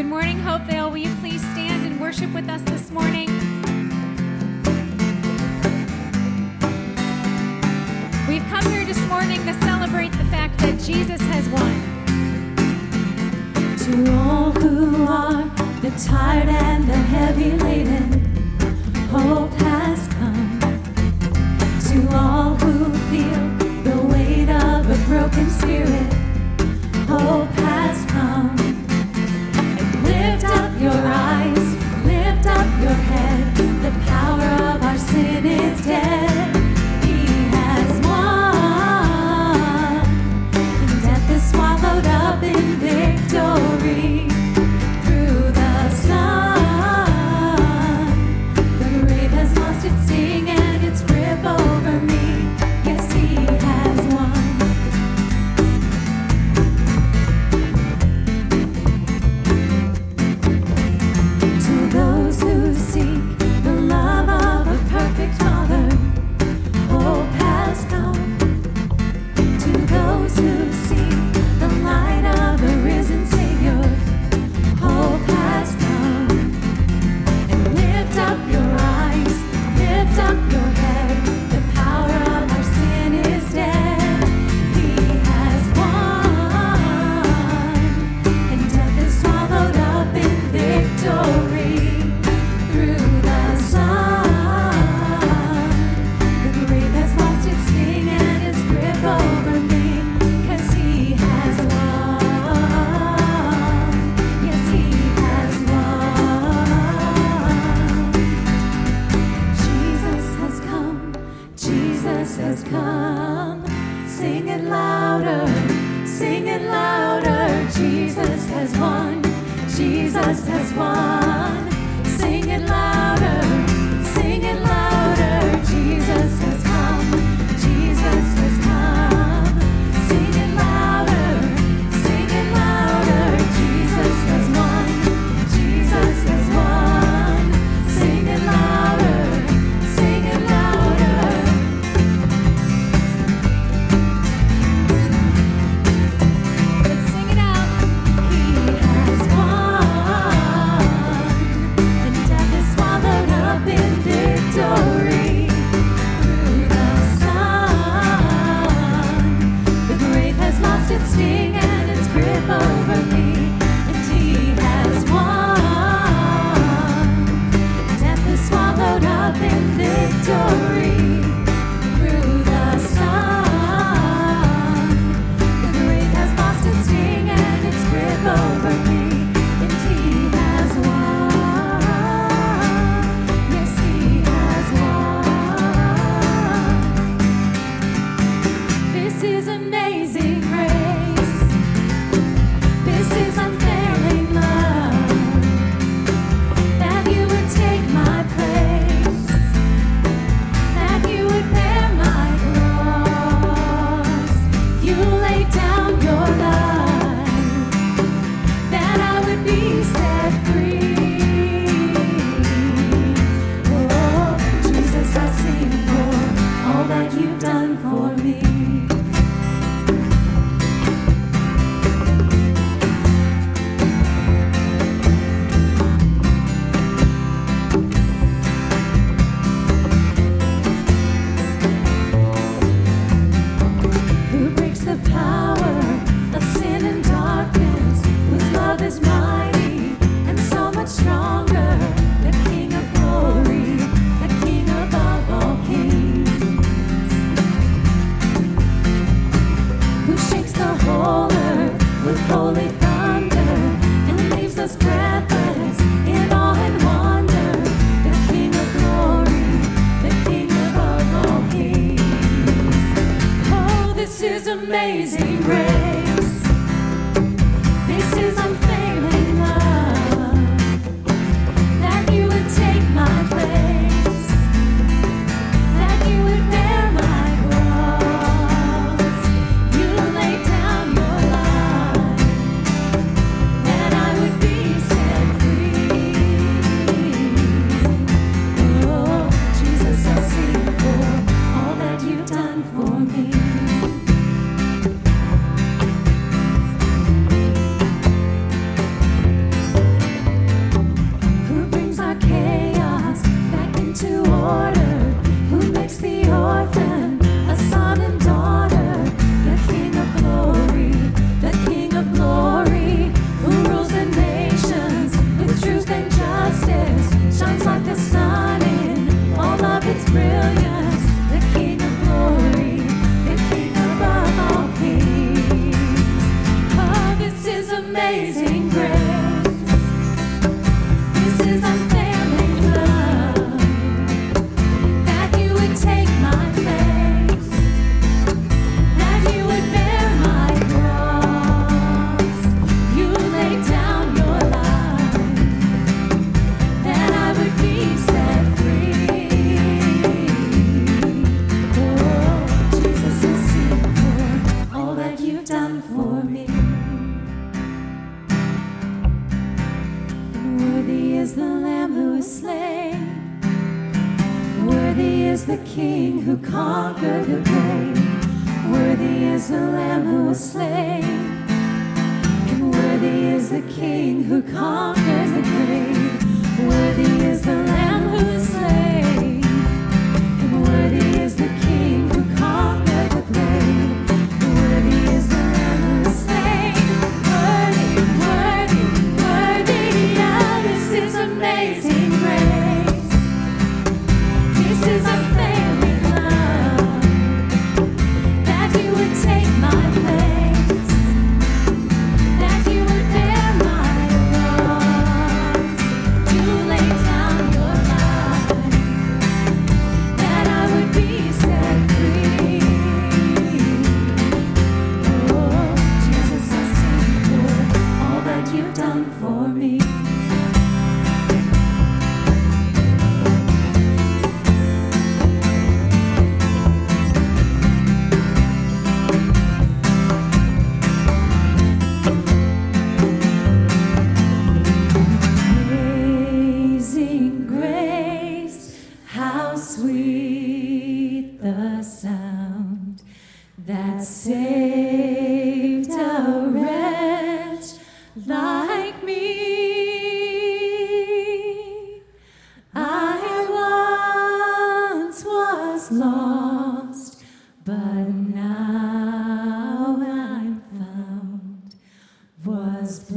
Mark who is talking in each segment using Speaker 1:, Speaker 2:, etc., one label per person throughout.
Speaker 1: Good morning, Hopevale. Will you please stand and worship with us this morning? We've come here this morning to celebrate the fact that Jesus has won.
Speaker 2: To all who are the tired and the heavy laden, hope has come. To all who feel the weight of a broken spirit, your eyes, lift up your head. The power of our sin is dead. Sing it louder. Jesus has won. Jesus has won.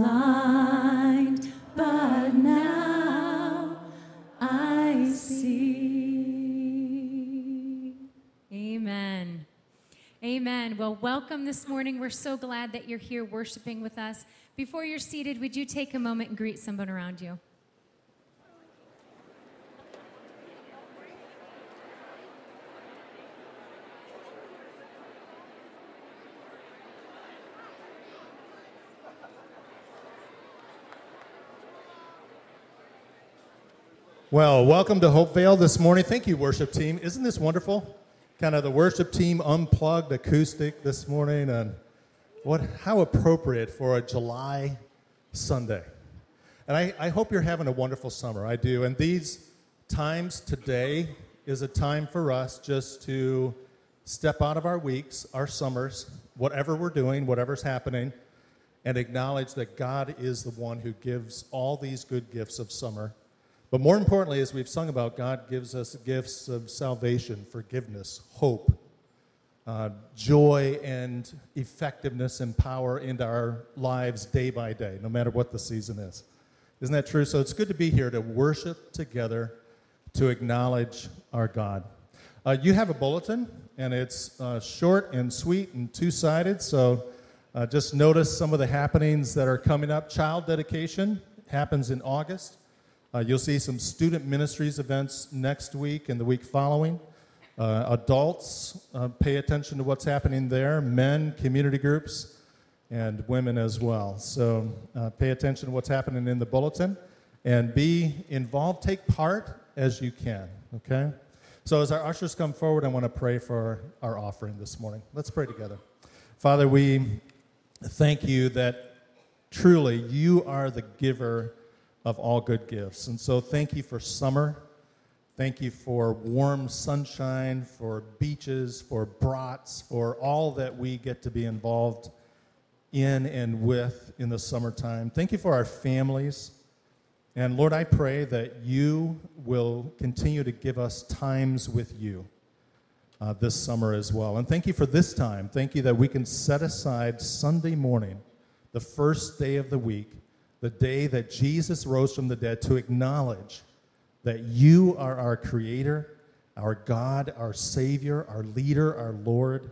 Speaker 2: Blind, but now I see.
Speaker 1: Amen. Amen. Well, welcome this morning. We're so glad that you're here worshiping with us. Before you're seated, would you take a moment and greet someone around you?
Speaker 3: Well, welcome to Hopevale this morning. Thank you, worship team. Isn't this wonderful? Kind of the worship team unplugged acoustic this morning, and what how appropriate for a July Sunday. And I, I hope you're having a wonderful summer. I do. And these times today is a time for us just to step out of our weeks, our summers, whatever we're doing, whatever's happening, and acknowledge that God is the one who gives all these good gifts of summer. But more importantly, as we've sung about, God gives us gifts of salvation, forgiveness, hope, uh, joy, and effectiveness and power into our lives day by day, no matter what the season is. Isn't that true? So it's good to be here to worship together, to acknowledge our God. Uh, you have a bulletin, and it's uh, short and sweet and two sided. So uh, just notice some of the happenings that are coming up. Child dedication happens in August. Uh, you'll see some student ministries events next week and the week following. Uh, adults, uh, pay attention to what's happening there. Men, community groups, and women as well. So uh, pay attention to what's happening in the bulletin and be involved. Take part as you can, okay? So as our ushers come forward, I want to pray for our offering this morning. Let's pray together. Father, we thank you that truly you are the giver of all good gifts. And so thank you for summer. Thank you for warm sunshine, for beaches, for brats, for all that we get to be involved in and with in the summertime. Thank you for our families. And Lord, I pray that you will continue to give us times with you uh, this summer as well. And thank you for this time. Thank you that we can set aside Sunday morning, the first day of the week, the day that Jesus rose from the dead, to acknowledge that you are our creator, our God, our Savior, our leader, our Lord.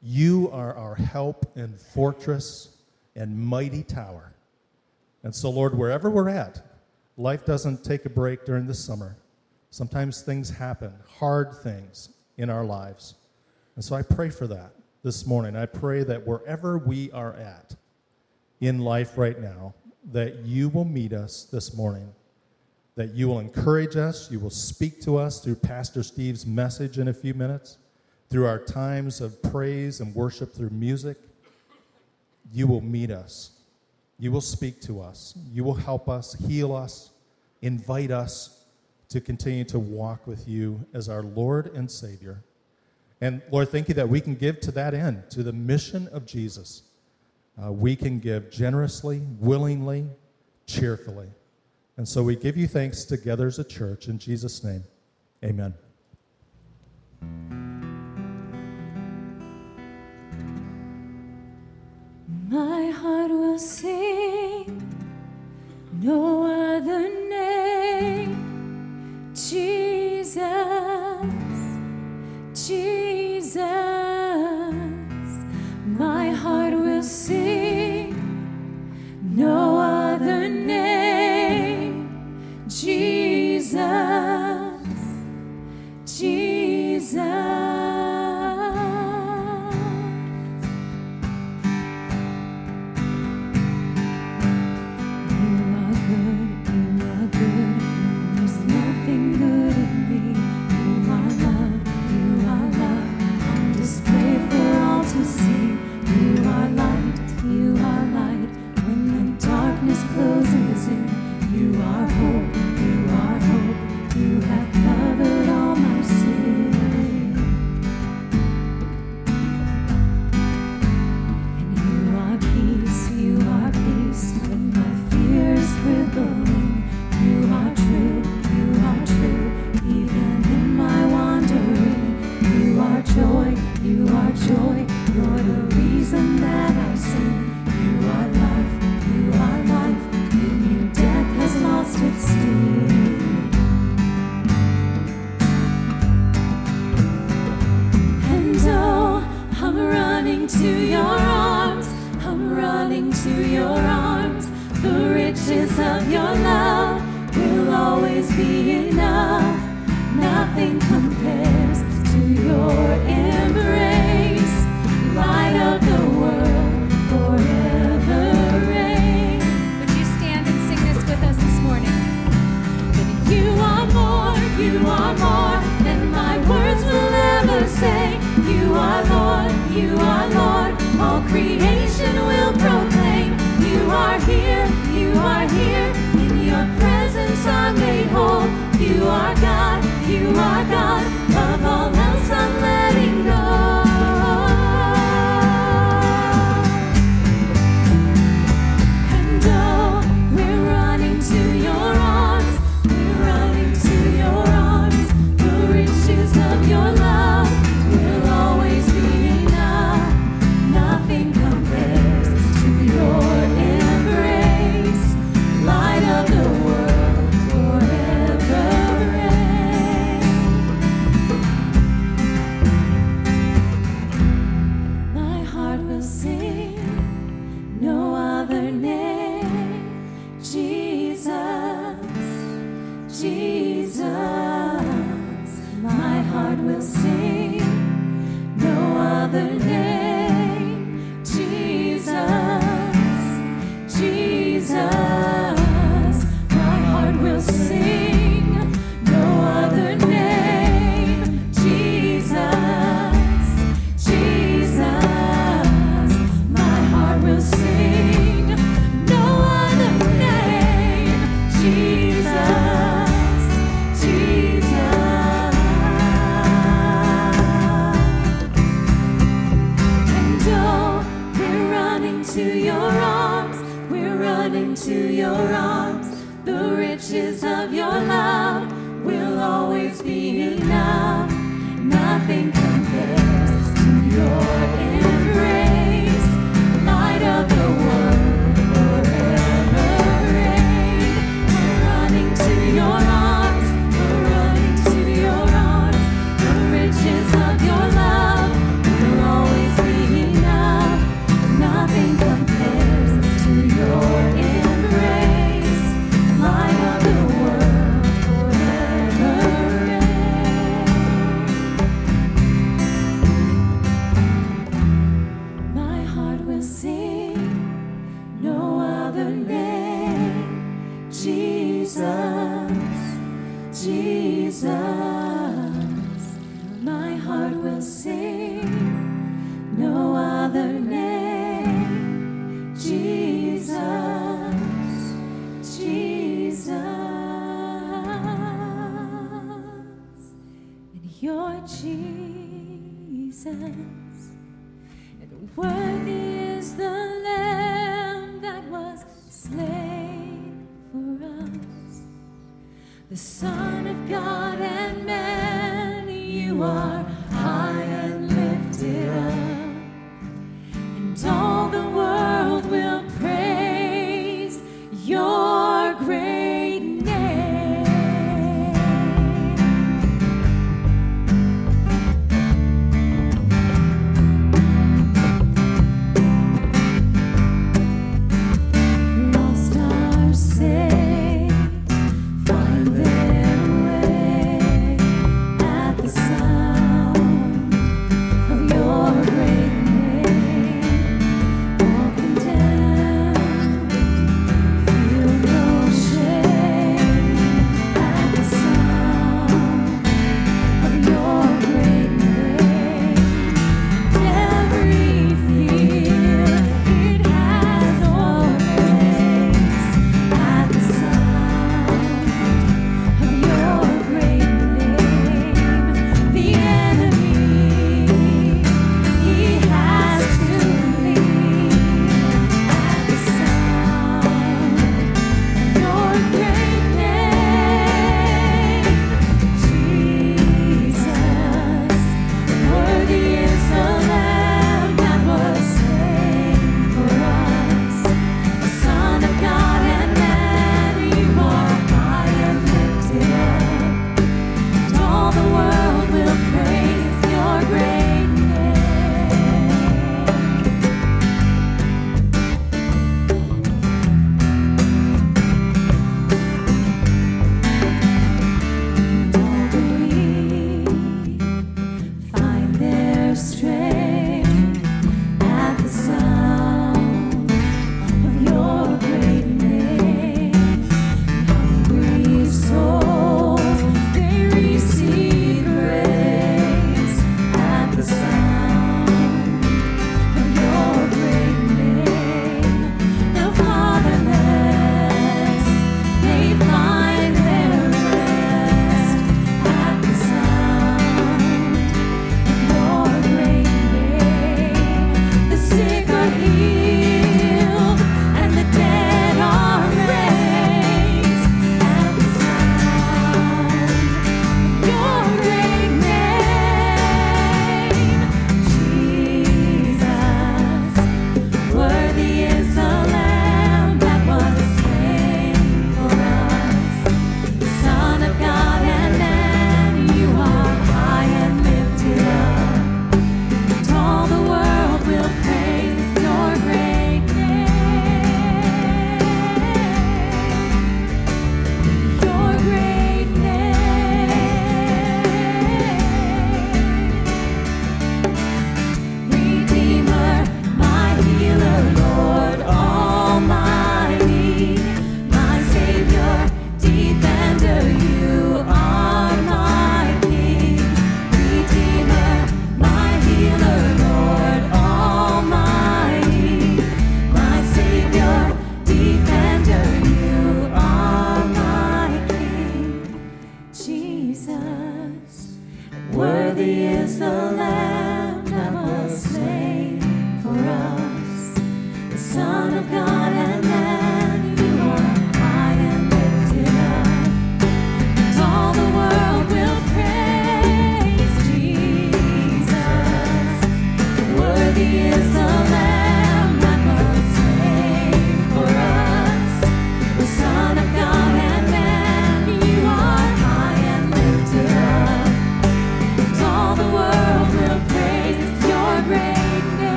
Speaker 3: You are our help and fortress and mighty tower. And so, Lord, wherever we're at, life doesn't take a break during the summer. Sometimes things happen, hard things in our lives. And so I pray for that this morning. I pray that wherever we are at in life right now, that you will meet us this morning, that you will encourage us, you will speak to us through Pastor Steve's message in a few minutes, through our times of praise and worship through music. You will meet us. You will speak to us. You will help us, heal us, invite us to continue to walk with you as our Lord and Savior. And Lord, thank you that we can give to that end, to the mission of Jesus uh, we can give generously, willingly, cheerfully. And so we give you thanks together as a church. In Jesus' name, amen.
Speaker 2: My heart will sing no other name, Jesus, Jesus.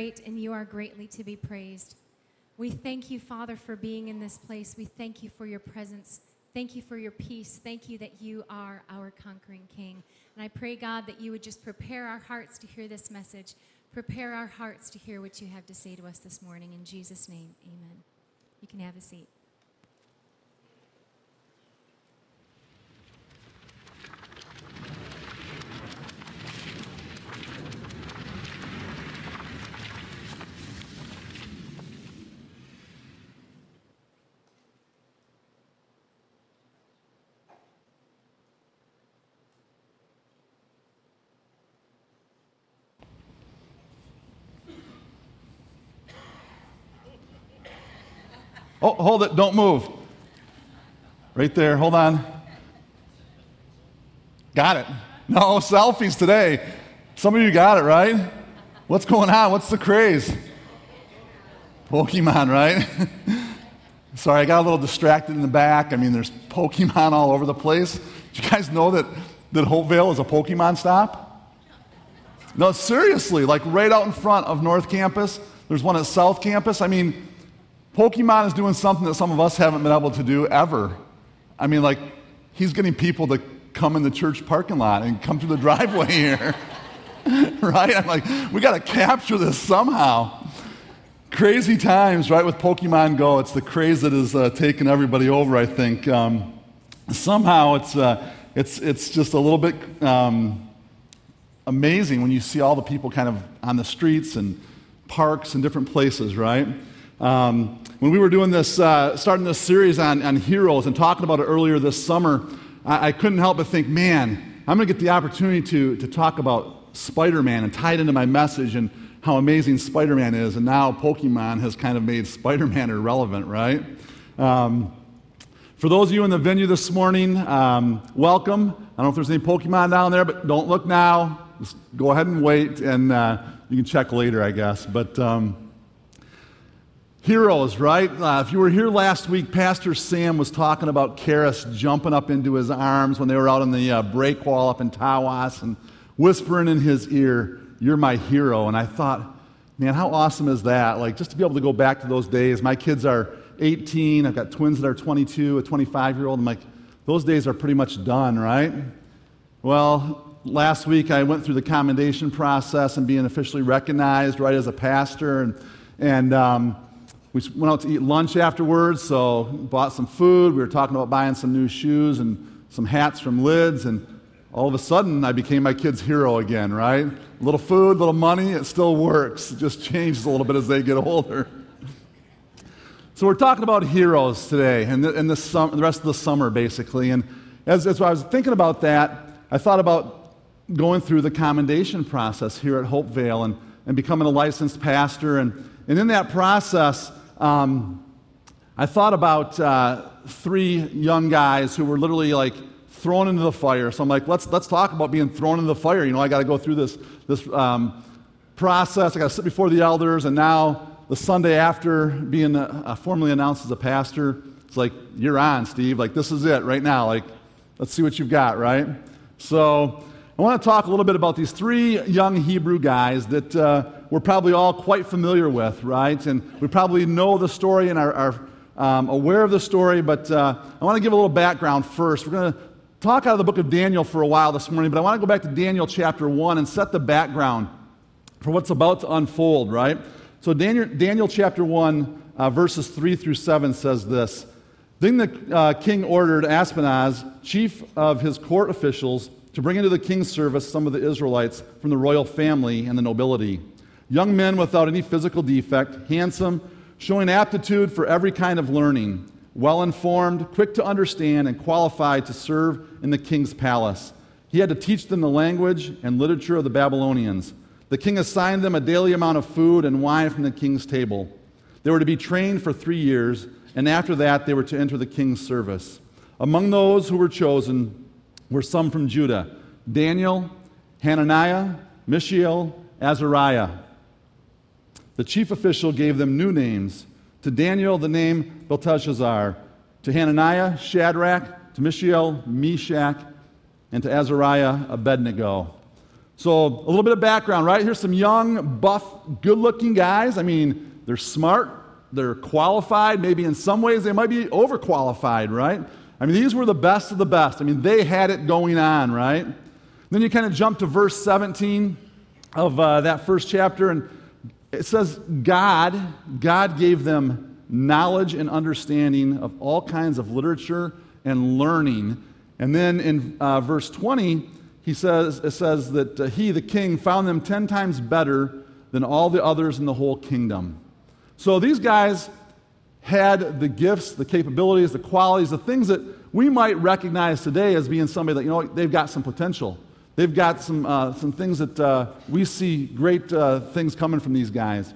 Speaker 2: great
Speaker 1: and you are greatly to be praised. We thank you, Father, for being in this place. We thank you for your presence. Thank you for your peace. Thank you that you are our conquering King. And I pray, God, that you would just prepare our hearts to hear this message. Prepare our hearts to hear what you have to say to us this morning. In Jesus' name, amen. You can have a seat.
Speaker 4: Oh, hold it. Don't move. Right there. Hold on. Got it. No, selfies today. Some of you got it, right? What's going on? What's the craze? Pokemon, right? Sorry, I got a little distracted in the back. I mean, there's Pokemon all over the place. Do you guys know that, that Hopevale is a Pokemon stop? No, seriously, like right out in front of North Campus. There's one at South Campus. I mean, Pokemon is doing something that some of us haven't been able to do ever. I mean, like, he's getting people to come in the church parking lot and come through the driveway here. right? I'm like, we got to capture this somehow. Crazy times, right, with Pokemon Go. It's the craze that has uh, taken everybody over, I think. Um, somehow it's, uh, it's, it's just a little bit um, amazing when you see all the people kind of on the streets and parks and different places, right? Um, when we were doing this, uh, starting this series on, on heroes and talking about it earlier this summer, I, I couldn't help but think, man, I'm going to get the opportunity to, to talk about Spider Man and tie it into my message and how amazing Spider Man is. And now Pokemon has kind of made Spider Man irrelevant, right? Um, for those of you in the venue this morning, um, welcome. I don't know if there's any Pokemon down there, but don't look now. Just go ahead and wait, and uh, you can check later, I guess. But um, heroes, right? Uh, if you were here last week, Pastor Sam was talking about Karis jumping up into his arms when they were out on the uh, break wall up in Tawas and whispering in his ear, You're my hero. And I thought, man, how awesome is that? Like, just to be able to go back to those days. My kids are 18. I've got twins that are 22, a 25 year old. I'm like, those days are pretty much done, right? Well, last week I went through the commendation process and being officially recognized, right, as a pastor. And, and um, we went out to eat lunch afterwards, so bought some food. We were talking about buying some new shoes and some hats from Lids. And all of a sudden, I became my kid's hero again, right? A little food, a little money, it still works. It just changes a little bit as they get older. So we're talking about heroes today and, the, and the, sum, the, rest of the summer, basically. And as, as I was thinking about that, I thought about going through the commendation process here at Hopevale and, and becoming a licensed pastor. And, and in that process, um, I thought about uh, three young guys who were literally like thrown into the fire. So I'm like, let's, let's talk about being thrown into the fire. You know, I got to go through this, this um, process. I got to sit before the elders, and now the Sunday after being uh, formally announced as a pastor, it's like, you're on, Steve. Like, this is it right now. Like, let's see what you've got, right? So, I want to talk a little bit about these three young Hebrew guys that uh, we're probably all quite familiar with, right? And we probably know the story and are, are um, aware of the story, but uh, I want to give a little background first. We're going to talk out of the book of Daniel for a while this morning, but I want to go back to Daniel chapter 1 and set the background for what's about to unfold, right? So, Daniel, Daniel chapter 1, uh, verses 3 through 7 says this Then the uh, king ordered Ashpenaz, chief of his court officials, to bring into the king's service some of the Israelites from the royal family and the nobility. Young men without any physical defect, handsome, showing aptitude for every kind of learning, well informed, quick to understand, and qualified to serve in the king's palace. He had to teach them the language and literature of the Babylonians the king assigned them a daily amount of food and wine from the king's table. They were to be trained for three years, and after that, they were to enter the king's service. Among those who were chosen were some from Judah Daniel, Hananiah, Mishael, Azariah. The chief official gave them new names. To Daniel, the name Belteshazzar. To Hananiah, Shadrach. To Mishael, Meshach. And to Azariah, Abednego. So, a little bit of background, right? Here's some young, buff, good looking guys. I mean, they're smart, they're qualified. Maybe in some ways they might be overqualified, right? I mean, these were the best of the best. I mean, they had it going on, right? Then you kind of jump to verse 17 of uh, that first chapter, and it says, God, God gave them knowledge and understanding of all kinds of literature and learning. And then in uh, verse 20, he says, it says that uh, he, the king, found them 10 times better than all the others in the whole kingdom. So these guys had the gifts, the capabilities, the qualities, the things that we might recognize today as being somebody that, you know, they've got some potential. They've got some, uh, some things that uh, we see great uh, things coming from these guys.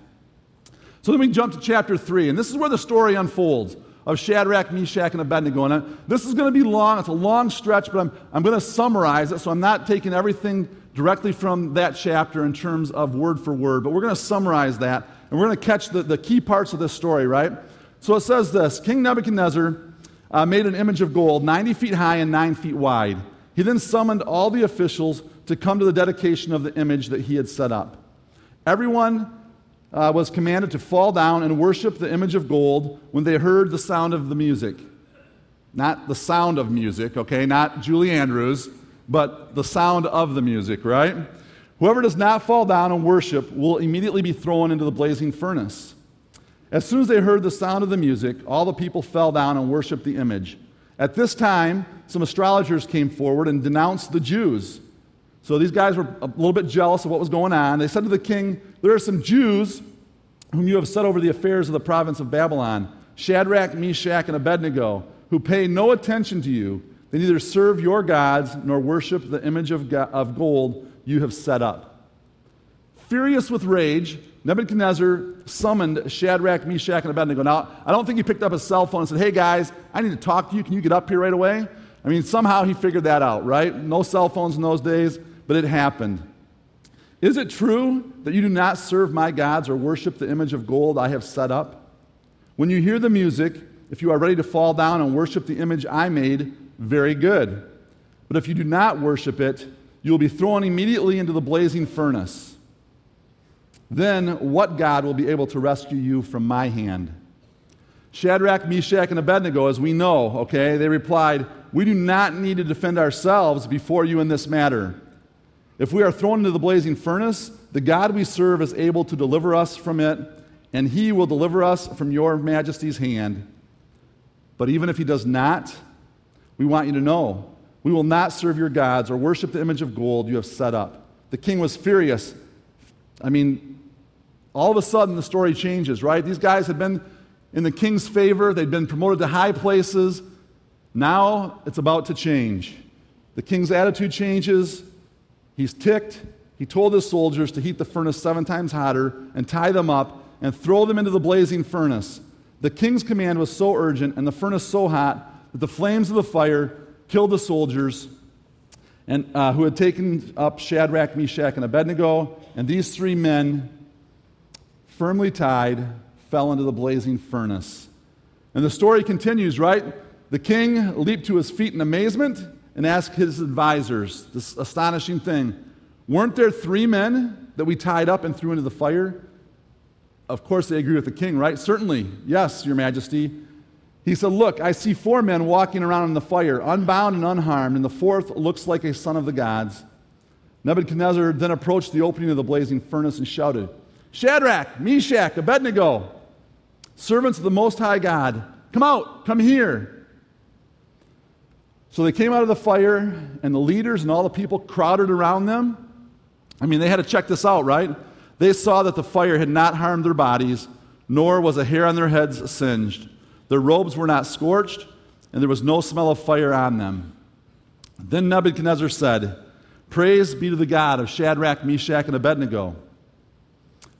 Speaker 4: So then we jump to chapter 3, and this is where the story unfolds of Shadrach, Meshach, and Abednego. And I, this is going to be long. It's a long stretch, but I'm, I'm going to summarize it, so I'm not taking everything directly from that chapter in terms of word for word, but we're going to summarize that, and we're going to catch the, the key parts of this story, right? So it says this King Nebuchadnezzar uh, made an image of gold 90 feet high and 9 feet wide. He then summoned all the officials to come to the dedication of the image that he had set up. Everyone uh, was commanded to fall down and worship the image of gold when they heard the sound of the music. Not the sound of music, okay? Not Julie Andrews, but the sound of the music, right? Whoever does not fall down and worship will immediately be thrown into the blazing furnace. As soon as they heard the sound of the music, all the people fell down and worshiped the image. At this time, some astrologers came forward and denounced the Jews. So these guys were a little bit jealous of what was going on. They said to the king, There are some Jews whom you have set over the affairs of the province of Babylon Shadrach, Meshach, and Abednego, who pay no attention to you. They neither serve your gods nor worship the image of, of gold you have set up. Furious with rage, Nebuchadnezzar summoned Shadrach, Meshach, and Abednego. Now, I don't think he picked up his cell phone and said, Hey guys, I need to talk to you. Can you get up here right away? I mean, somehow he figured that out, right? No cell phones in those days, but it happened. Is it true that you do not serve my gods or worship the image of gold I have set up? When you hear the music, if you are ready to fall down and worship the image I made, very good. But if you do not worship it, you will be thrown immediately into the blazing furnace. Then what God will be able to rescue you from my hand? Shadrach, Meshach, and Abednego, as we know, okay, they replied, We do not need to defend ourselves before you in this matter. If we are thrown into the blazing furnace, the God we serve is able to deliver us from it, and he will deliver us from your majesty's hand. But even if he does not, we want you to know we will not serve your gods or worship the image of gold you have set up. The king was furious. I mean, all of a sudden the story changes, right? These guys had been in the king's favor, they'd been promoted to high places. Now it's about to change. The king's attitude changes. He's ticked. He told his soldiers to heat the furnace seven times hotter and tie them up and throw them into the blazing furnace. The king's command was so urgent and the furnace so hot that the flames of the fire killed the soldiers and, uh, who had taken up Shadrach, Meshach, and Abednego. And these three men firmly tied, fell into the blazing furnace. And the story continues, right? The king leaped to his feet in amazement and asked his advisors this astonishing thing Weren't there three men that we tied up and threw into the fire? Of course, they agree with the king, right? Certainly, yes, your majesty. He said, Look, I see four men walking around in the fire, unbound and unharmed, and the fourth looks like a son of the gods. Nebuchadnezzar then approached the opening of the blazing furnace and shouted, Shadrach, Meshach, Abednego, servants of the Most High God, come out, come here. So they came out of the fire, and the leaders and all the people crowded around them. I mean, they had to check this out, right? They saw that the fire had not harmed their bodies, nor was a hair on their heads singed. Their robes were not scorched, and there was no smell of fire on them. Then Nebuchadnezzar said, Praise be to the God of Shadrach, Meshach, and Abednego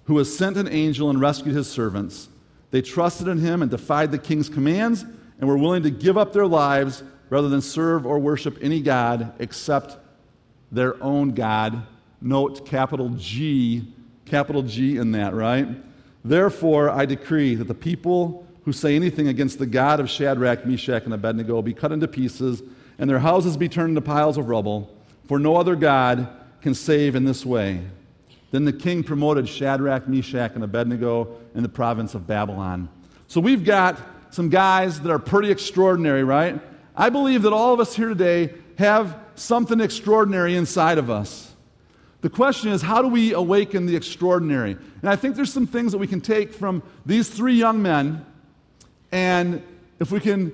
Speaker 4: who has sent an angel and rescued his servants. They trusted in him and defied the king's commands and were willing to give up their lives rather than serve or worship any God except their own God. Note capital G, capital G in that, right? Therefore, I decree that the people who say anything against the God of Shadrach, Meshach, and Abednego be cut into pieces, and their houses be turned into piles of rubble, for no other God can save in this way. Then the king promoted Shadrach, Meshach, and Abednego in the province of Babylon. So we've got some guys that are pretty extraordinary, right? I believe that all of us here today have something extraordinary inside of us. The question is, how do we awaken the extraordinary? And I think there's some things that we can take from these three young men, and if we can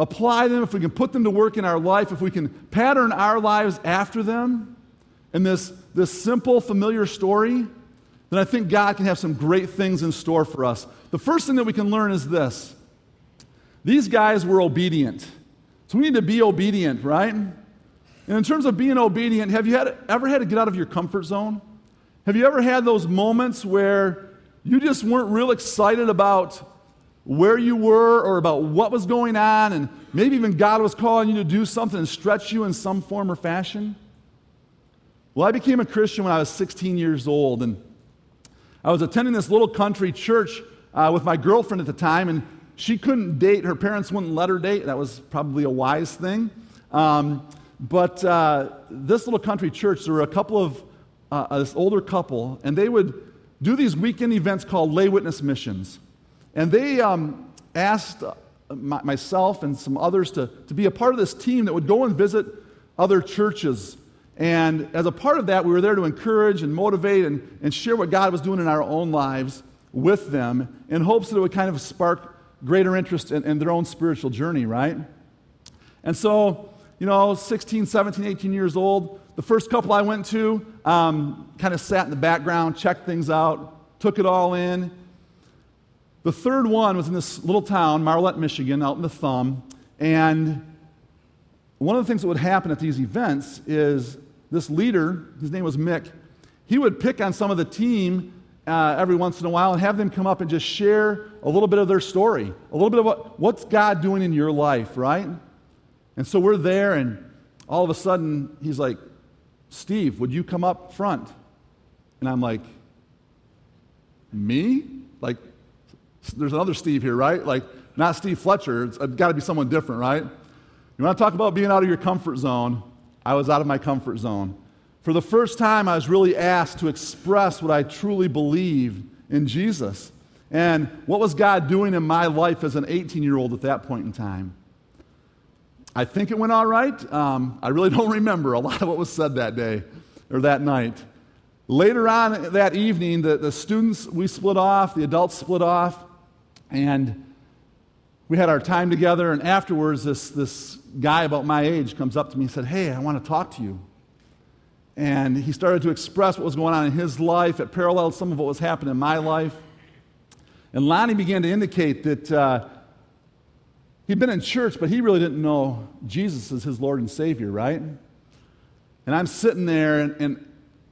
Speaker 4: apply them, if we can put them to work in our life, if we can pattern our lives after them, in this, this simple, familiar story, then I think God can have some great things in store for us. The first thing that we can learn is this these guys were obedient. So we need to be obedient, right? And in terms of being obedient, have you had, ever had to get out of your comfort zone? Have you ever had those moments where you just weren't real excited about where you were or about what was going on, and maybe even God was calling you to do something and stretch you in some form or fashion? Well, I became a Christian when I was 16 years old, and I was attending this little country church uh, with my girlfriend at the time, and she couldn't date. Her parents wouldn't let her date. That was probably a wise thing. Um, but uh, this little country church, there were a couple of, uh, this older couple, and they would do these weekend events called lay witness missions. And they um, asked uh, my, myself and some others to, to be a part of this team that would go and visit other churches. And as a part of that, we were there to encourage and motivate and, and share what God was doing in our own lives with them in hopes that it would kind of spark greater interest in, in their own spiritual journey, right? And so, you know, 16, 17, 18 years old, the first couple I went to um, kind of sat in the background, checked things out, took it all in. The third one was in this little town, Marlette, Michigan, out in the thumb. And one of the things that would happen at these events is this leader, his name was Mick, he would pick on some of the team uh, every once in a while and have them come up and just share a little bit of their story, a little bit of what, what's God doing in your life, right? And so we're there, and all of a sudden, he's like, Steve, would you come up front? And I'm like, me? Like, there's another Steve here, right? Like, not Steve Fletcher. It's got to be someone different, right? You want to talk about being out of your comfort zone? I was out of my comfort zone. For the first time, I was really asked to express what I truly believe in Jesus. And what was God doing in my life as an 18 year old at that point in time? I think it went all right. Um, I really don't remember a lot of what was said that day or that night. Later on that evening, the, the students, we split off, the adults split off, and we had our time together. And afterwards, this, this guy about my age comes up to me and said, Hey, I want to talk to you. And he started to express what was going on in his life. It paralleled some of what was happening in my life. And Lonnie began to indicate that uh, He'd been in church, but he really didn't know Jesus as his Lord and Savior, right? And I'm sitting there and, and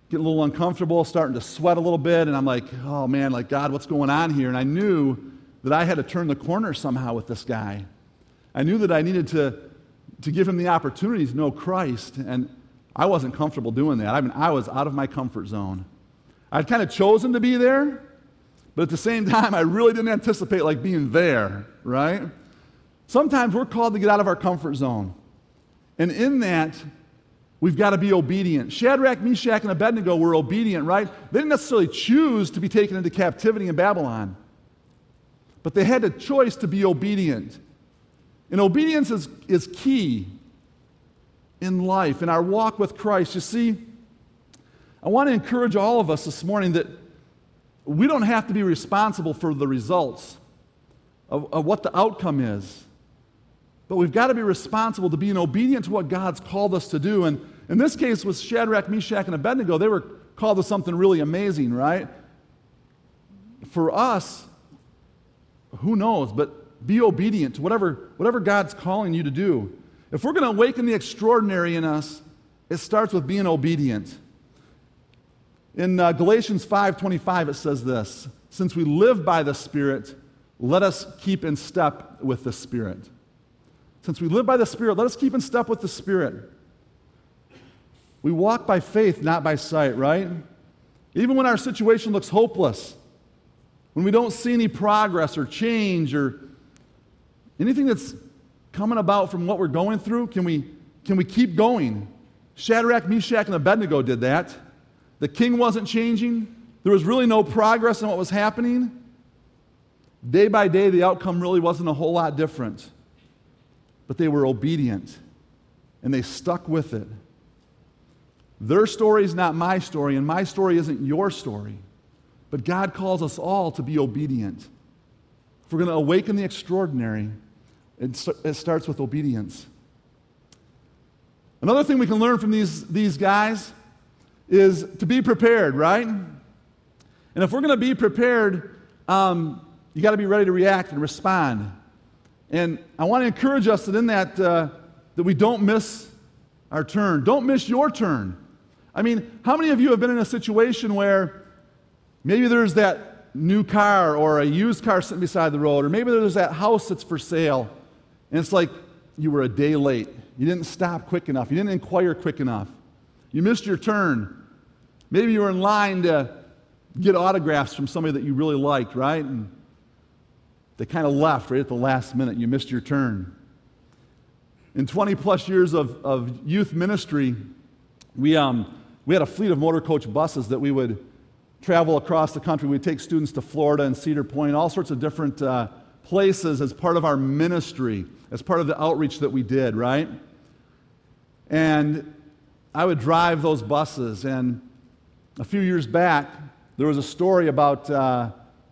Speaker 4: getting a little uncomfortable, starting to sweat a little bit, and I'm like, oh man, like, God, what's going on here? And I knew that I had to turn the corner somehow with this guy. I knew that I needed to, to give him the opportunity to know Christ, and I wasn't comfortable doing that. I mean, I was out of my comfort zone. I'd kind of chosen to be there, but at the same time, I really didn't anticipate like being there, right? Sometimes we're called to get out of our comfort zone. And in that, we've got to be obedient. Shadrach, Meshach, and Abednego were obedient, right? They didn't necessarily choose to be taken into captivity in Babylon, but they had a choice to be obedient. And obedience is, is key in life, in our walk with Christ. You see, I want to encourage all of us this morning that we don't have to be responsible for the results of, of what the outcome is. But we've got to be responsible to being obedient to what God's called us to do. And in this case, with Shadrach, Meshach, and Abednego, they were called to something really amazing, right? For us, who knows, but be obedient to whatever, whatever God's calling you to do. If we're going to awaken the extraordinary in us, it starts with being obedient. In uh, Galatians 5:25 it says this, since we live by the Spirit, let us keep in step with the Spirit. Since we live by the Spirit, let us keep in step with the Spirit. We walk by faith, not by sight, right? Even when our situation looks hopeless, when we don't see any progress or change or anything that's coming about from what we're going through, can we, can we keep going? Shadrach, Meshach, and Abednego did that. The king wasn't changing. There was really no progress in what was happening. Day by day, the outcome really wasn't a whole lot different but they were obedient and they stuck with it. Their story is not my story, and my story isn't your story. But God calls us all to be obedient. If we're going to awaken the extraordinary, it, starts with obedience. Another thing we can learn from these, these guys is to be prepared, right? And if we're going to be prepared, um, you got to be ready to react and respond. And I want to encourage us that in that, uh, that we don't miss our turn. Don't miss your turn. I mean, how many of you have been in a situation where maybe there's that new car or a used car sitting beside the road, or maybe there's that house that's for sale, and it's like you were a day late. You didn't stop quick enough, you didn't inquire quick enough, you missed your turn. Maybe you were in line to get autographs from somebody that you really liked, right? And they kind of left right at the last minute. You missed your turn. In 20 plus years of, of youth ministry, we, um, we had a fleet of motor coach buses that we would travel across the country. We'd take students to Florida and Cedar Point, all sorts of different uh, places as part of our ministry, as part of the outreach that we did, right? And I would drive those buses. And a few years back, there was a story about uh,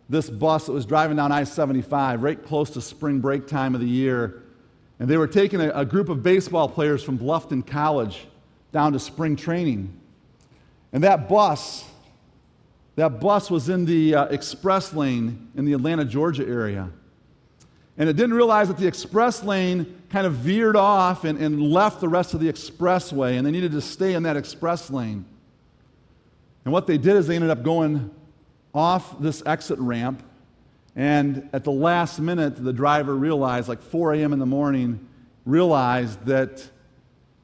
Speaker 4: this bus that was driving down I 75, right close to spring break time of the year. And they were taking a, a group of baseball players from Bluffton College down to spring training. And that bus, that bus was in the uh, express lane in the Atlanta, Georgia area. And it didn't realize that the express lane kind of veered off and, and left the rest of the expressway, and they needed to stay in that express lane. And what they did is they ended up going off this exit ramp, and at the last minute, the driver realized, like 4 a.m. in the morning, realized that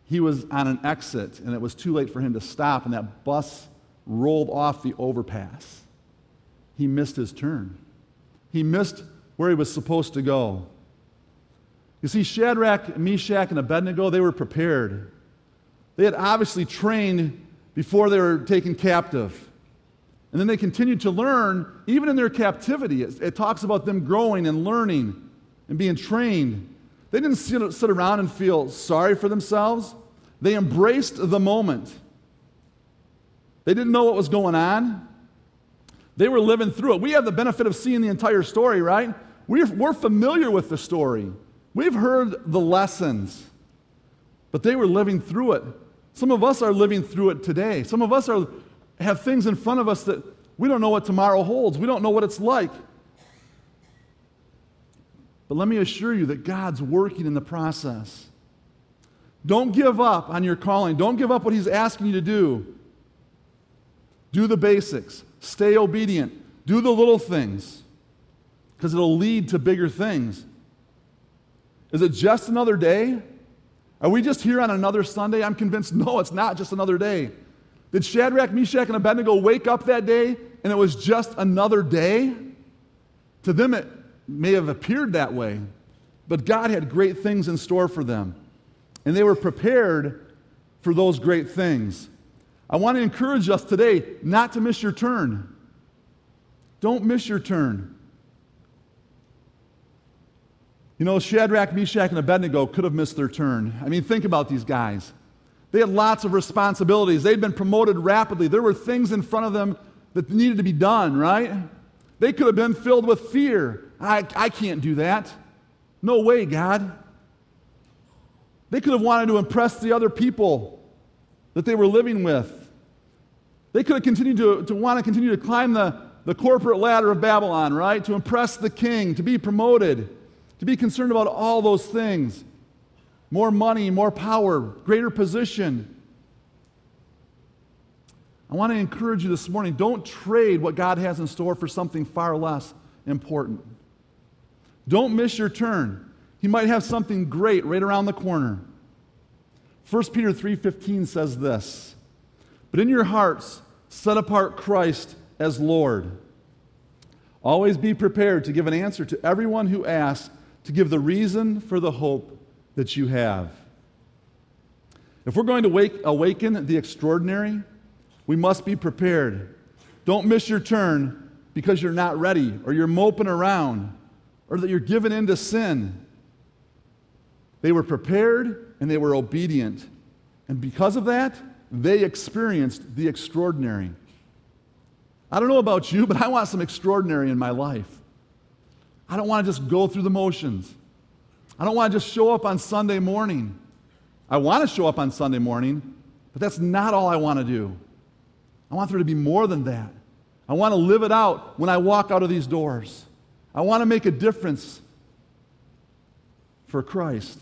Speaker 4: he was on an exit and it was too late for him to stop, and that bus rolled off the overpass. He missed his turn. He missed where he was supposed to go. You see, Shadrach, Meshach, and Abednego, they were prepared. They had obviously trained before they were taken captive. And then they continued to learn, even in their captivity. It, it talks about them growing and learning and being trained. They didn't sit, sit around and feel sorry for themselves, they embraced the moment. They didn't know what was going on. They were living through it. We have the benefit of seeing the entire story, right? We're, we're familiar with the story. We've heard the lessons, but they were living through it. Some of us are living through it today. Some of us are, have things in front of us that we don't know what tomorrow holds. We don't know what it's like. But let me assure you that God's working in the process. Don't give up on your calling. Don't give up what He's asking you to do. Do the basics, stay obedient, do the little things, because it'll lead to bigger things. Is it just another day? Are we just here on another Sunday? I'm convinced no, it's not just another day. Did Shadrach, Meshach, and Abednego wake up that day and it was just another day? To them, it may have appeared that way, but God had great things in store for them, and they were prepared for those great things. I want to encourage us today not to miss your turn. Don't miss your turn. You know, Shadrach, Meshach, and Abednego could have missed their turn. I mean, think about these guys. They had lots of responsibilities. They'd been promoted rapidly. There were things in front of them that needed to be done, right? They could have been filled with fear. I, I can't do that. No way, God. They could have wanted to impress the other people that they were living with. They could have continued to, to want to continue to climb the, the corporate ladder of Babylon, right? To impress the king, to be promoted to be concerned about all those things more money, more power, greater position. I want to encourage you this morning don't trade what God has in store for something far less important. Don't miss your turn. He might have something great right around the corner. 1 Peter 3:15 says this, "But in your hearts set apart Christ as Lord. Always be prepared to give an answer to everyone who asks to give the reason for the hope that you have. If we're going to wake, awaken the extraordinary, we must be prepared. Don't miss your turn because you're not ready or you're moping around or that you're giving in to sin. They were prepared and they were obedient. And because of that, they experienced the extraordinary. I don't know about you, but I want some extraordinary in my life. I don't want to just go through the motions. I don't want to just show up on Sunday morning. I want to show up on Sunday morning, but that's not all I want to do. I want there to be more than that. I want to live it out when I walk out of these doors. I want to make a difference for Christ.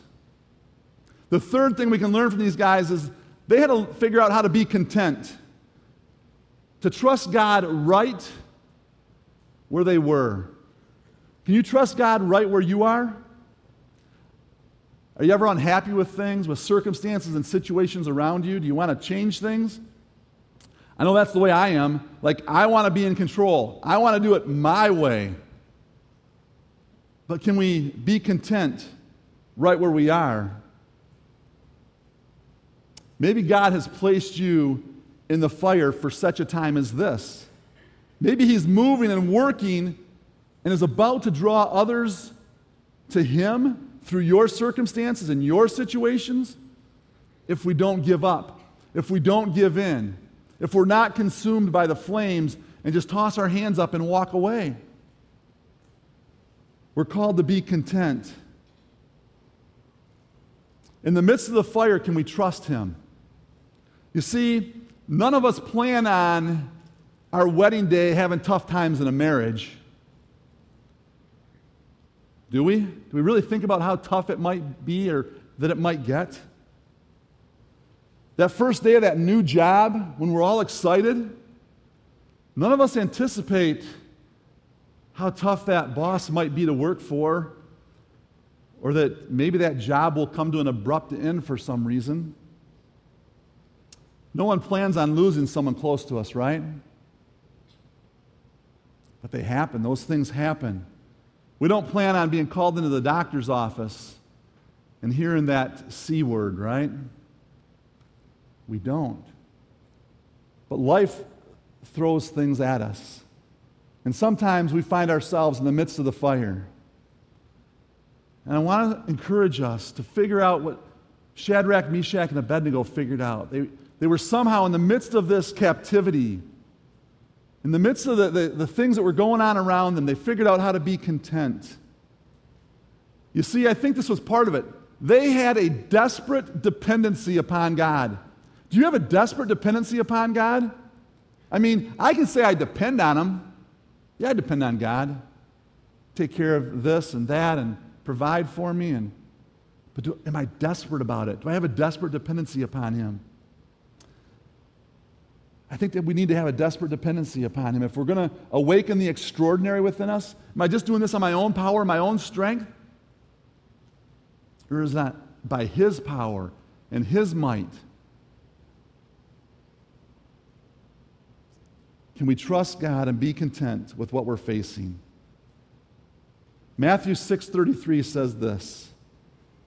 Speaker 4: The third thing we can learn from these guys is they had to figure out how to be content. To trust God right where they were. Can you trust God right where you are? Are you ever unhappy with things, with circumstances and situations around you? Do you want to change things? I know that's the way I am. Like, I want to be in control, I want to do it my way. But can we be content right where we are? Maybe God has placed you in the fire for such a time as this. Maybe He's moving and working and is about to draw others to Him through your circumstances and your situations if we don't give up, if we don't give in, if we're not consumed by the flames and just toss our hands up and walk away. We're called to be content. In the midst of the fire, can we trust Him? You see, none of us plan on our wedding day having tough times in a marriage. Do we? Do we really think about how tough it might be or that it might get? That first day of that new job, when we're all excited, none of us anticipate how tough that boss might be to work for, or that maybe that job will come to an abrupt end for some reason. No one plans on losing someone close to us, right? But they happen, those things happen. We don't plan on being called into the doctor's office and hearing that C word, right? We don't. But life throws things at us. And sometimes we find ourselves in the midst of the fire. And I want to encourage us to figure out what Shadrach, Meshach, and Abednego figured out. They, they were somehow in the midst of this captivity, in the midst of the, the, the things that were going on around them, they figured out how to be content. You see, I think this was part of it. They had a desperate dependency upon God. Do you have a desperate dependency upon God? I mean, I can say I depend on Him. Yeah, I depend on God. Take care of this and that and provide for me. And, but do, am I desperate about it? Do I have a desperate dependency upon Him? I think that we need to have a desperate dependency upon Him. If we're going to awaken the extraordinary within us, am I just doing this on my own power, my own strength? Or is that by His power and His might? Can we trust God and be content with what we're facing? Matthew 6:33 says this,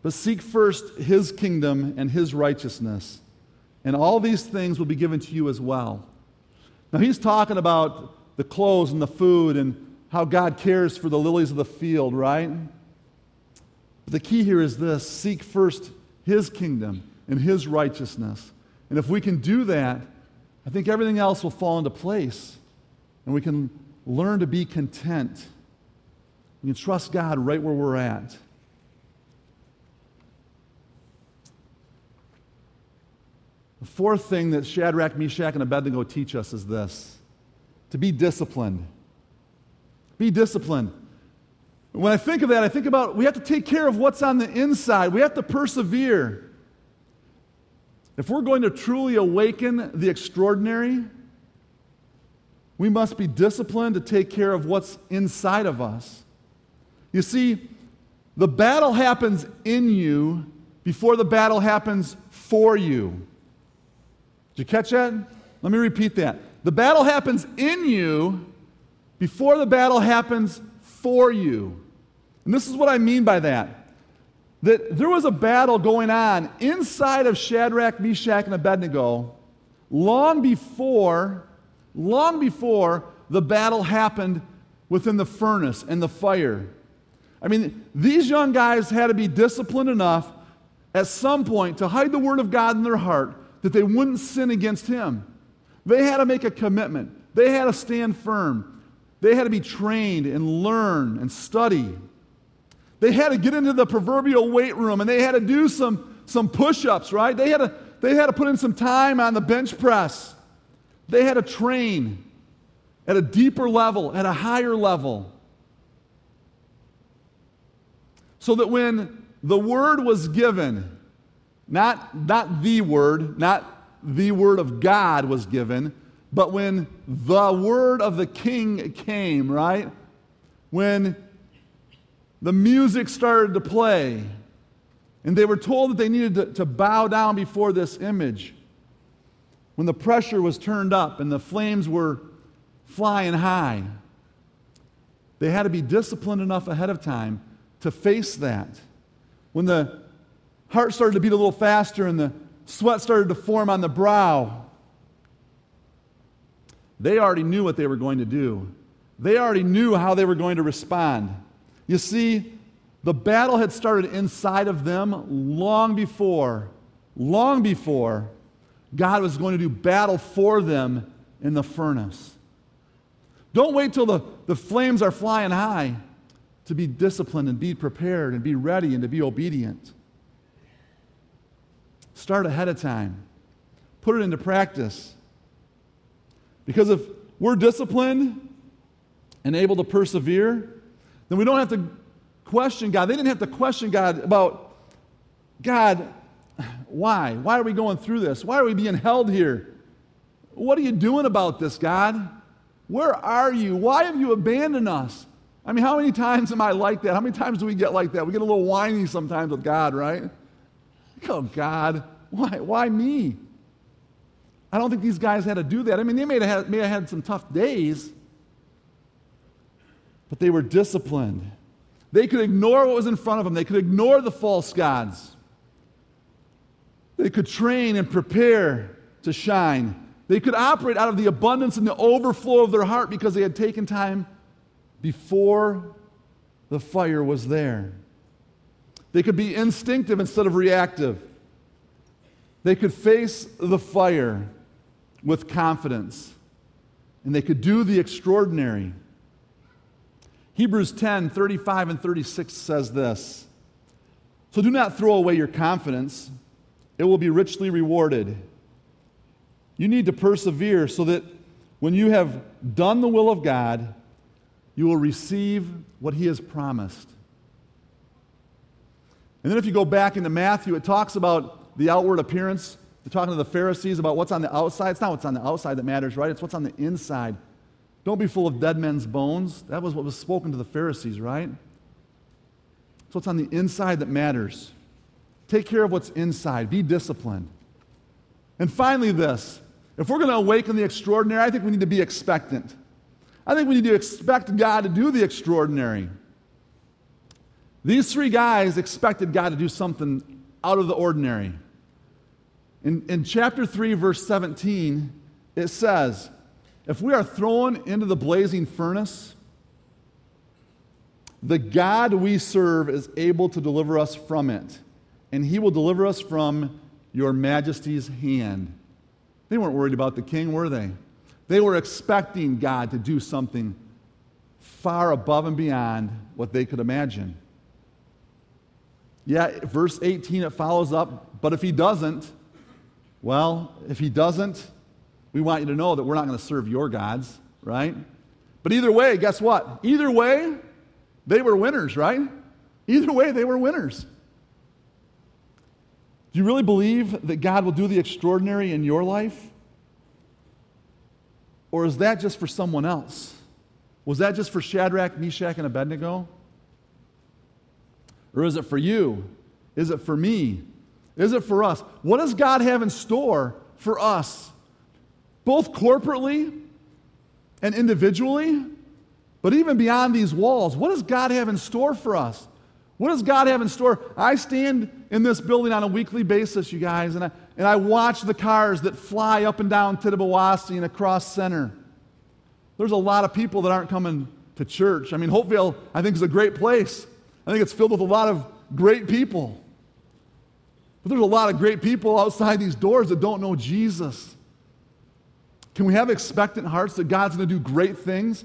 Speaker 4: "But seek first his kingdom and his righteousness, and all these things will be given to you as well." Now he's talking about the clothes and the food and how God cares for the lilies of the field, right? But the key here is this, seek first his kingdom and his righteousness. And if we can do that, I think everything else will fall into place and we can learn to be content. We can trust God right where we're at. The fourth thing that Shadrach, Meshach, and Abednego teach us is this to be disciplined. Be disciplined. When I think of that, I think about we have to take care of what's on the inside, we have to persevere. If we're going to truly awaken the extraordinary, we must be disciplined to take care of what's inside of us. You see, the battle happens in you before the battle happens for you. Did you catch that? Let me repeat that. The battle happens in you before the battle happens for you. And this is what I mean by that that there was a battle going on inside of Shadrach, Meshach, and Abednego long before, long before the battle happened within the furnace and the fire. I mean, these young guys had to be disciplined enough at some point to hide the word of God in their heart that they wouldn't sin against him. They had to make a commitment. They had to stand firm. They had to be trained and learn and study. They had to get into the proverbial weight room and they had to do some, some push ups, right? They had, to, they had to put in some time on the bench press. They had to train at a deeper level, at a higher level. So that when the word was given, not, not the word, not the word of God was given, But when the word of the king came, right? When the music started to play, and they were told that they needed to, to, bow down before this image, when the pressure was turned up and the flames were flying high, they had to be disciplined enough ahead of time to face that. When the heart started to beat a little faster and the sweat started to form on the brow, they already knew what they were going to do. They already knew how they were going to respond. You see, the battle had started inside of them long before, long before God was going to do battle for them in the furnace. Don't wait till the, the flames are flying high to be disciplined and be prepared and be ready and to be obedient. Start ahead of time, put it into practice. Because if we're disciplined and able to persevere, then we don't have to question God. They didn't have to question God about, God, why? Why are we going through this? Why are we being held here? What are you doing about this, God? Where are you? Why have you abandoned us? I mean, how many times am I like that? How many times do we get like that? We get a little whiny sometimes with God, right? Oh, God, why, why me? I don't think these guys had to do that. I mean, they may have, had, may have had some tough days, but they were disciplined. They could ignore what was in front of them, they could ignore the false gods. They could train and prepare to shine. They could operate out of the abundance and the overflow of their heart because they had taken time before the fire was there. They could be instinctive instead of reactive. They could face the fire with confidence, and they could do the extraordinary. Hebrews 10 35 and 36 says this So do not throw away your confidence, it will be richly rewarded. You need to persevere so that when you have done the will of God, you will receive what He has promised. And then if you go back into Matthew, it talks about the outward appearance. They're talking to the Pharisees about what's on the outside. It's not what's on the outside that matters, right? It's what's on the inside. Don't be full of dead men's bones. That was what was spoken to the Pharisees, right? It's on the inside that matters. Take care of what's inside. Be disciplined. And finally, this if we're going to awaken the extraordinary, I think we need to be expectant. I think we need to expect God to do the extraordinary. These three guys expected God to do something out of the ordinary. In, in chapter 3, verse 17, it says, If we are thrown into the blazing furnace, the God we serve is able to deliver us from it, and he will deliver us from your majesty's hand. They weren't worried about the king, were they? They were expecting God to do something far above and beyond what they could imagine. Yeah, verse 18, it follows up, but if he doesn't, well, if he doesn't, we want you to know that we're not going to serve your gods, right? But either way, guess what? Either way, they were winners, right? Either way, they were winners. Do you really believe that God will do the extraordinary in your life? Or is that just for someone else? Was that just for Shadrach, Meshach, and Abednego? Or is it for you? Is it for me? Is it for us? What does God have in store for us? Both corporately and individually, but even beyond these walls, what does God have in store for us? What does God have in store? I stand in this building on a weekly basis, you guys, and I, and I watch the cars that fly up and down Tittabawassee and across center. There's a lot of people that aren't coming to church. I mean, Hopeville, I think, is a great place. I think it's filled with a lot of great people. But there's a lot of great people outside these doors that don't know Jesus. Can we have expectant hearts that God's going to do great things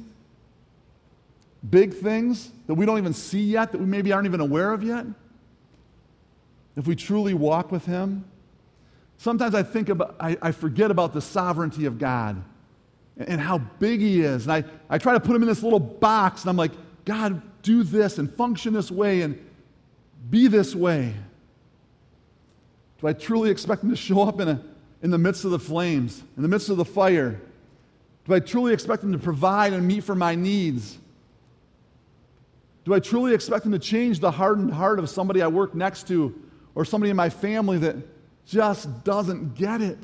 Speaker 4: big things that we don't even see yet, that we maybe aren't even aware of yet? If we truly walk with Him, sometimes I think about, I, I forget about the sovereignty of God and how big He is. And I, I try to put Him in this little box, and I'm like, God, do this and function this way and be this way. Do I truly expect Him to show up in, a, in the midst of the flames, in the midst of the fire? Do I truly expect Him to provide and meet for my needs? Do I truly expect Him to change the hardened heart of somebody I work next to or somebody in my family that just doesn't get it?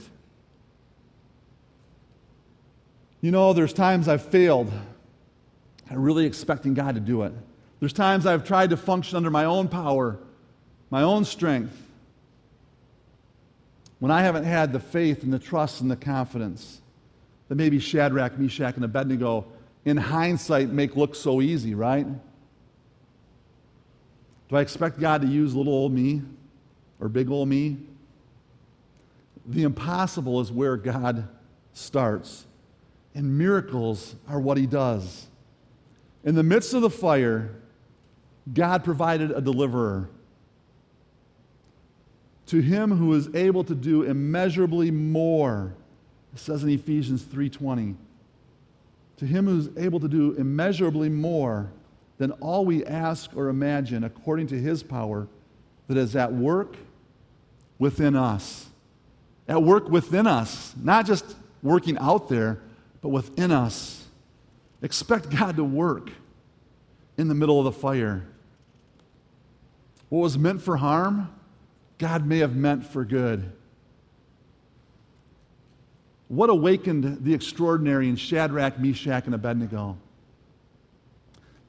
Speaker 4: You know, there's times I've failed at really expecting God to do it. There's times I've tried to function under my own power, my own strength, when I haven't had the faith and the trust and the confidence that maybe Shadrach, Meshach, and Abednego, in hindsight, make look so easy, right? Do I expect God to use little old me or big old me? The impossible is where God starts, and miracles are what He does. In the midst of the fire, God provided a deliverer. To him who is able to do immeasurably more, it says in Ephesians 3:20. To him who is able to do immeasurably more than all we ask or imagine, according to his power that is at work within us. At work within us, not just working out there, but within us. Expect God to work in the middle of the fire. What was meant for harm, God may have meant for good. What awakened the extraordinary in Shadrach, Meshach, and Abednego?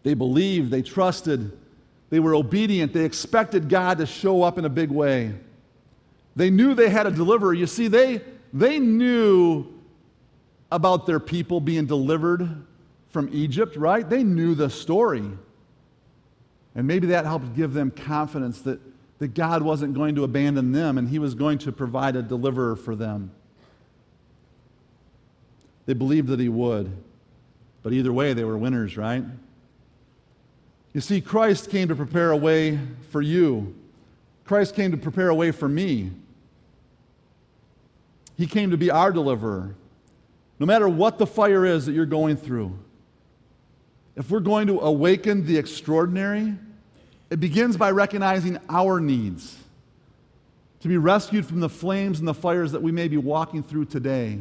Speaker 4: They believed, they trusted, they were obedient, they expected God to show up in a big way. They knew they had a deliverer. You see, they, they knew about their people being delivered from Egypt, right? They knew the story. And maybe that helped give them confidence that, that God wasn't going to abandon them and He was going to provide a deliverer for them. They believed that He would. But either way, they were winners, right? You see, Christ came to prepare a way for you. Christ came to prepare a way for me. He came to be our deliverer. No matter what the fire is that you're going through, if we're going to awaken the extraordinary, it begins by recognizing our needs to be rescued from the flames and the fires that we may be walking through today.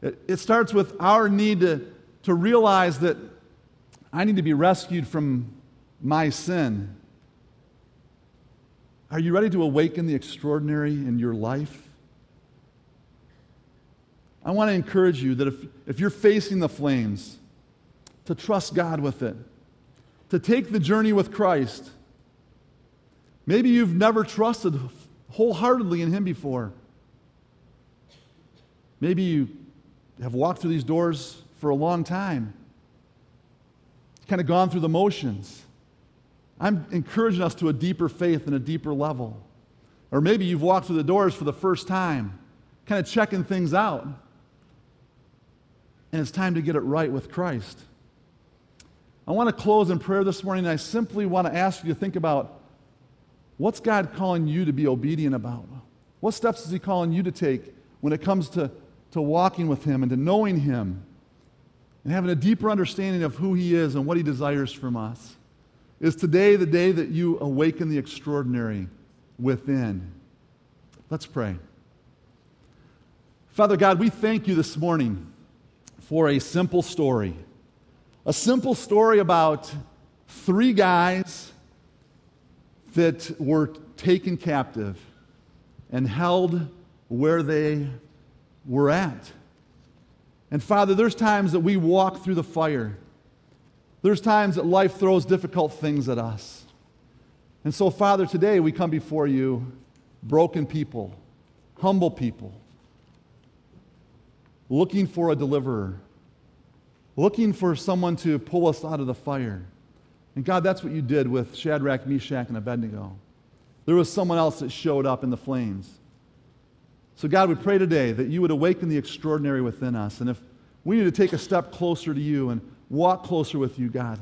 Speaker 4: It, it starts with our need to, to realize that I need to be rescued from my sin. Are you ready to awaken the extraordinary in your life? I want to encourage you that if, if you're facing the flames, to trust God with it, to take the journey with Christ. Maybe you've never trusted wholeheartedly in Him before. Maybe you have walked through these doors for a long time, kind of gone through the motions. I'm encouraging us to a deeper faith and a deeper level. Or maybe you've walked through the doors for the first time, kind of checking things out. And it's time to get it right with Christ. I want to close in prayer this morning, and I simply want to ask you to think about what's God calling you to be obedient about? What steps is He calling you to take when it comes to, to walking with Him and to knowing Him and having a deeper understanding of who He is and what He desires from us? Is today the day that you awaken the extraordinary within? Let's pray. Father God, we thank you this morning for a simple story a simple story about three guys that were taken captive and held where they were at. And Father, there's times that we walk through the fire. There's times that life throws difficult things at us. And so, Father, today we come before you, broken people, humble people, looking for a deliverer looking for someone to pull us out of the fire. And God, that's what you did with Shadrach, Meshach, and Abednego. There was someone else that showed up in the flames. So, God, we pray today that you would awaken the extraordinary within us. And if we need to take a step closer to you and walk closer with you, God,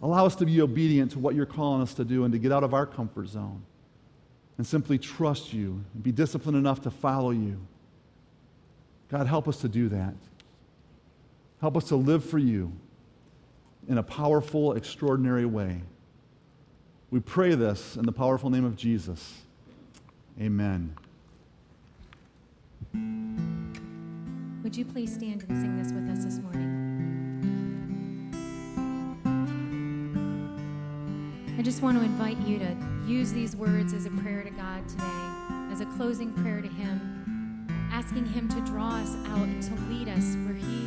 Speaker 4: allow us to be obedient to what you're calling us to do and to get out of our comfort zone and simply trust you and be disciplined enough to follow you. God, help us to do that. Help us to live for you in a powerful, extraordinary way. We pray this in the powerful name of Jesus. Amen.
Speaker 2: Would you please stand and sing this with us this morning? I just want to invite you to use these words as a prayer to God today, as a closing prayer to Him, asking Him to draw us out and to lead us where He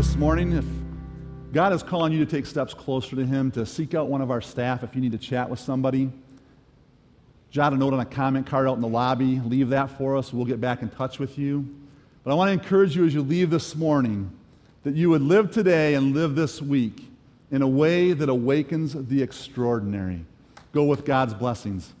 Speaker 4: this morning if God is calling you to take steps closer to Him, to seek out one of our staff if you need to chat with somebody. Jot a note on a comment card out in the lobby. Leave that for us. We'll get back in touch with you. But I want to encourage you as you leave this morning that you would live today and live this week in a way that awakens the extraordinary. Go with God's blessings.